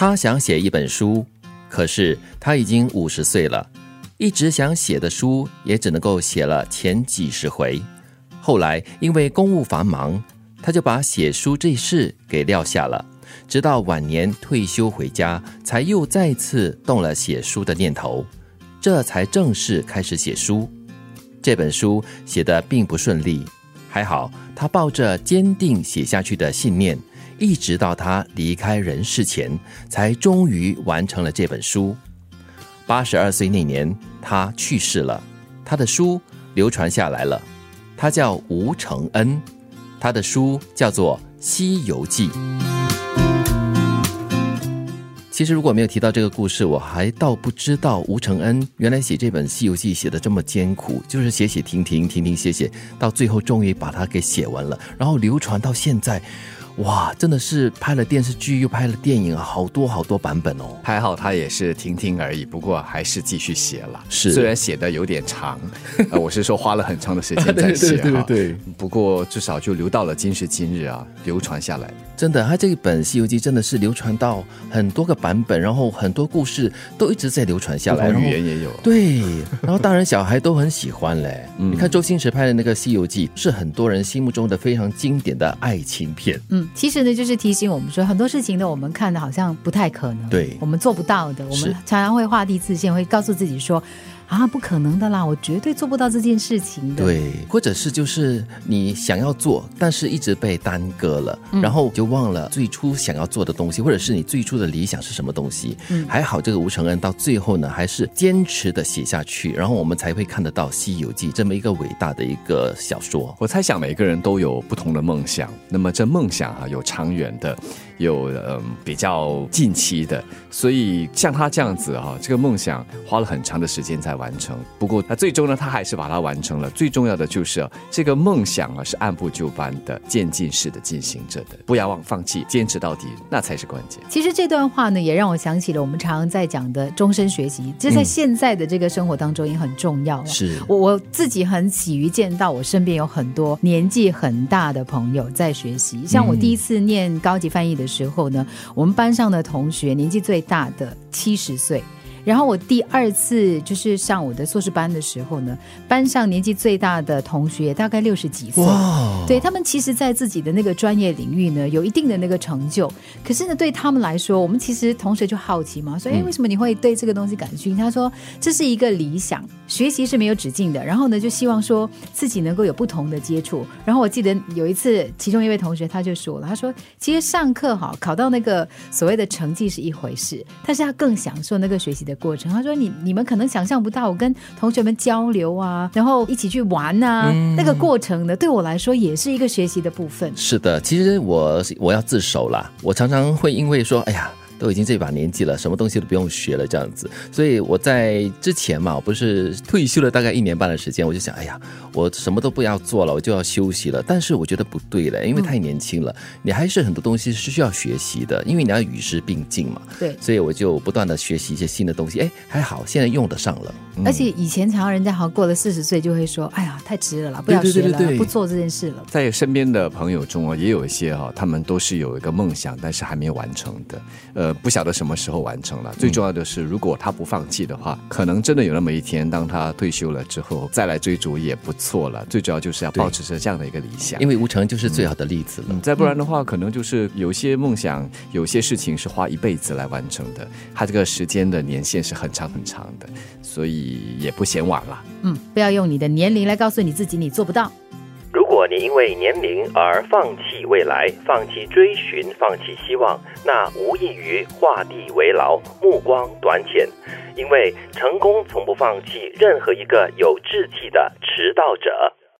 他想写一本书，可是他已经五十岁了，一直想写的书也只能够写了前几十回。后来因为公务繁忙，他就把写书这事给撂下了。直到晚年退休回家，才又再次动了写书的念头，这才正式开始写书。这本书写的并不顺利，还好他抱着坚定写下去的信念，一直到他离开人世前，才终于完成了这本书。八十二岁那年，他去世了，他的书流传下来了。他叫吴承恩，他的书叫做《西游记》。其实如果没有提到这个故事，我还倒不知道吴承恩原来写这本《西游记》写的这么艰苦，就是写写停停，停停写写，到最后终于把它给写完了，然后流传到现在。哇，真的是拍了电视剧又拍了电影啊，好多好多版本哦。还好他也是听听而已，不过还是继续写了。是，虽然写的有点长，呃，我是说花了很长的时间 在写哈。对，不过至少就留到了今时今日啊，流传下来。真的，他这一本《西游记》真的是流传到很多个版本，然后很多故事都一直在流传下来，语言也有。对，然后大人小孩都很喜欢嘞。你看周星驰拍的那个《西游记》，是很多人心目中的非常经典的爱情片。嗯，其实呢，就是提醒我们说，很多事情呢，我们看的好像不太可能，对我们做不到的，我们常常会画地自限，会告诉自己说。啊，不可能的啦！我绝对做不到这件事情的。对，或者是就是你想要做，但是一直被耽搁了，然后就忘了最初想要做的东西，或者是你最初的理想是什么东西。嗯，还好这个吴承恩到最后呢，还是坚持的写下去，然后我们才会看得到《西游记》这么一个伟大的一个小说。我猜想每个人都有不同的梦想，那么这梦想啊，有长远的。有嗯比较近期的，所以像他这样子哈，这个梦想花了很长的时间在完成。不过那最终呢，他还是把它完成了。最重要的就是这个梦想啊，是按部就班的、渐进式的进行着的，不要忘放弃，坚持到底，那才是关键。其实这段话呢，也让我想起了我们常常在讲的终身学习，这在现在的这个生活当中也很重要。是我我自己很喜于见到我身边有很多年纪很大的朋友在学习，像我第一次念高级翻译的。时候呢，我们班上的同学年纪最大的七十岁。然后我第二次就是上我的硕士班的时候呢，班上年纪最大的同学大概六十几岁，对他们其实，在自己的那个专业领域呢，有一定的那个成就。可是呢，对他们来说，我们其实同学就好奇嘛，说：“哎，为什么你会对这个东西感兴趣？”他说：“这是一个理想，学习是没有止境的。然后呢，就希望说自己能够有不同的接触。然后我记得有一次，其中一位同学他就说了，他说：“其实上课哈，考到那个所谓的成绩是一回事，但是他更享受那个学习的。”过程，他说：“你你们可能想象不到，我跟同学们交流啊，然后一起去玩啊，那个过程呢，对我来说也是一个学习的部分。”是的，其实我我要自首了，我常常会因为说：“哎呀。”都已经这把年纪了，什么东西都不用学了，这样子。所以我在之前嘛，我不是退休了大概一年半的时间，我就想，哎呀，我什么都不要做了，我就要休息了。但是我觉得不对了，因为太年轻了，你还是很多东西是需要学习的，因为你要与时并进嘛。对，所以我就不断的学习一些新的东西。哎，还好现在用得上了。而且以前常常人家好像过了四十岁就会说，哎呀，太迟了啦，不要学了，不做这件事了。在身边的朋友中啊，也有一些哈，他们都是有一个梦想，但是还没有完成的。呃，不晓得什么时。候完成了，最重要的是，如果他不放弃的话，可能真的有那么一天，当他退休了之后再来追逐也不错了。最主要就是要保持着这样的一个理想，因为吴成就是最好的例子了。再不然的话，可能就是有些梦想、有些事情是花一辈子来完成的，他这个时间的年限是很长很长的，所以也不嫌晚了。嗯，不要用你的年龄来告诉你自己你做不到。如果你因为年龄而放弃未来、放弃追寻、放弃希望，那无异于画地为牢、目光短浅。因为成功从不放弃任何一个有志气的迟到者。